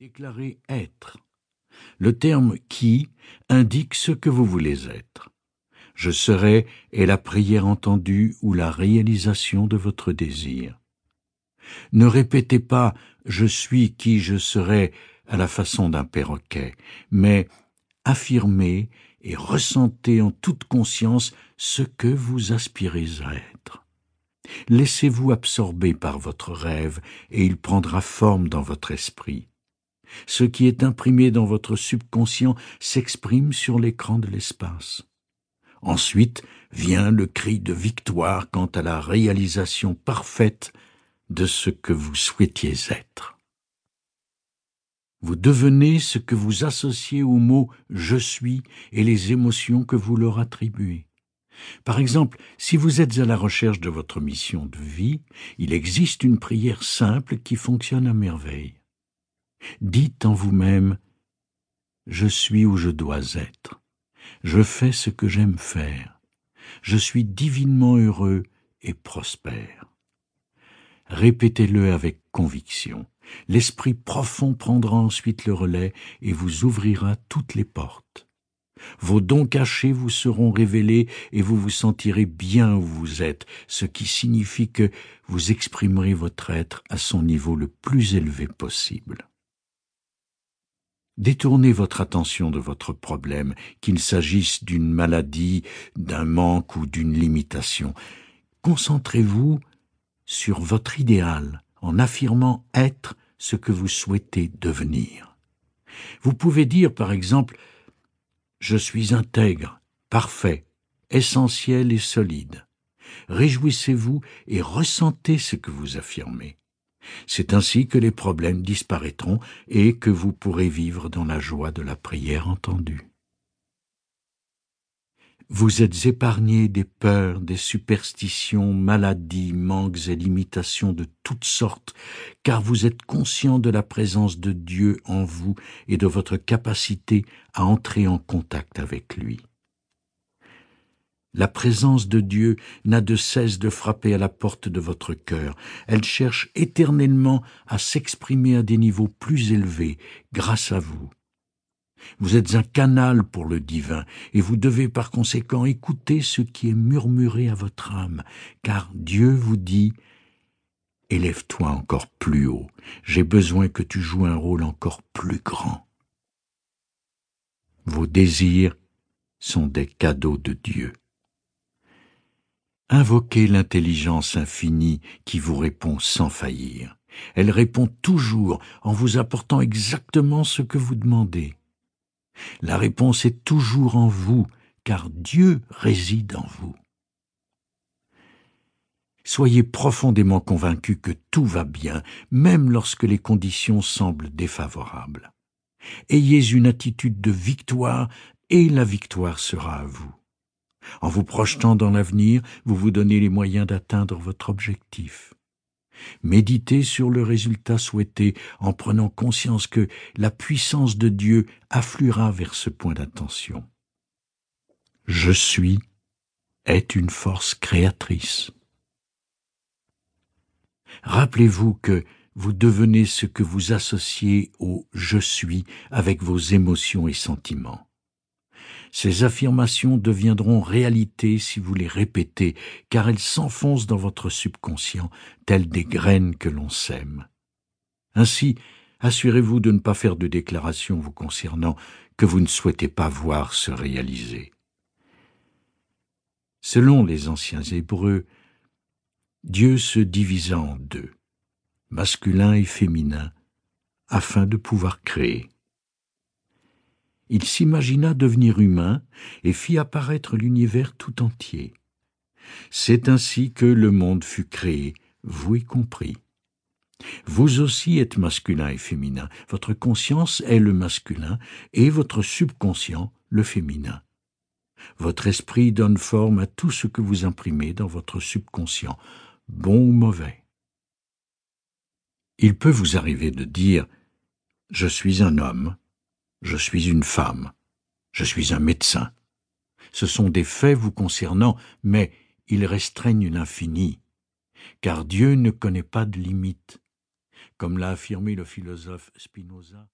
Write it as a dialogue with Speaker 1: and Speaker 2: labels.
Speaker 1: Déclarez être. Le terme qui indique ce que vous voulez être. Je serai est la prière entendue ou la réalisation de votre désir. Ne répétez pas je suis qui je serai à la façon d'un perroquet, mais affirmez et ressentez en toute conscience ce que vous aspirez à être. Laissez-vous absorber par votre rêve et il prendra forme dans votre esprit. Ce qui est imprimé dans votre subconscient s'exprime sur l'écran de l'espace. Ensuite vient le cri de victoire quant à la réalisation parfaite de ce que vous souhaitiez être. Vous devenez ce que vous associez au mot je suis et les émotions que vous leur attribuez. Par exemple, si vous êtes à la recherche de votre mission de vie, il existe une prière simple qui fonctionne à merveille. Dites en vous-même Je suis où je dois être. Je fais ce que j'aime faire. Je suis divinement heureux et prospère. Répétez-le avec conviction. L'esprit profond prendra ensuite le relais et vous ouvrira toutes les portes. Vos dons cachés vous seront révélés et vous vous sentirez bien où vous êtes, ce qui signifie que vous exprimerez votre être à son niveau le plus élevé possible. Détournez votre attention de votre problème, qu'il s'agisse d'une maladie, d'un manque ou d'une limitation. Concentrez-vous sur votre idéal en affirmant être ce que vous souhaitez devenir. Vous pouvez dire, par exemple, Je suis intègre, parfait, essentiel et solide. Réjouissez-vous et ressentez ce que vous affirmez. C'est ainsi que les problèmes disparaîtront et que vous pourrez vivre dans la joie de la prière entendue. Vous êtes épargné des peurs, des superstitions, maladies, manques et limitations de toutes sortes, car vous êtes conscient de la présence de Dieu en vous et de votre capacité à entrer en contact avec lui. La présence de Dieu n'a de cesse de frapper à la porte de votre cœur. Elle cherche éternellement à s'exprimer à des niveaux plus élevés grâce à vous. Vous êtes un canal pour le divin, et vous devez par conséquent écouter ce qui est murmuré à votre âme, car Dieu vous dit Élève-toi encore plus haut, j'ai besoin que tu joues un rôle encore plus grand. Vos désirs sont des cadeaux de Dieu. Invoquez l'intelligence infinie qui vous répond sans faillir. Elle répond toujours en vous apportant exactement ce que vous demandez. La réponse est toujours en vous, car Dieu réside en vous. Soyez profondément convaincus que tout va bien, même lorsque les conditions semblent défavorables. Ayez une attitude de victoire et la victoire sera à vous. En vous projetant dans l'avenir, vous vous donnez les moyens d'atteindre votre objectif. Méditez sur le résultat souhaité en prenant conscience que la puissance de Dieu affluera vers ce point d'attention. Je suis est une force créatrice. Rappelez-vous que vous devenez ce que vous associez au je suis avec vos émotions et sentiments. Ces affirmations deviendront réalité si vous les répétez, car elles s'enfoncent dans votre subconscient, telles des graines que l'on sème. Ainsi, assurez-vous de ne pas faire de déclarations vous concernant que vous ne souhaitez pas voir se réaliser. Selon les anciens Hébreux, Dieu se divisa en deux, masculin et féminin, afin de pouvoir créer il s'imagina devenir humain et fit apparaître l'univers tout entier. C'est ainsi que le monde fut créé, vous y compris. Vous aussi êtes masculin et féminin, votre conscience est le masculin et votre subconscient le féminin. Votre esprit donne forme à tout ce que vous imprimez dans votre subconscient, bon ou mauvais. Il peut vous arriver de dire Je suis un homme, je suis une femme, je suis un médecin. Ce sont des faits vous concernant, mais ils restreignent l'infini, car Dieu ne connaît pas de limites. Comme l'a affirmé le philosophe Spinoza,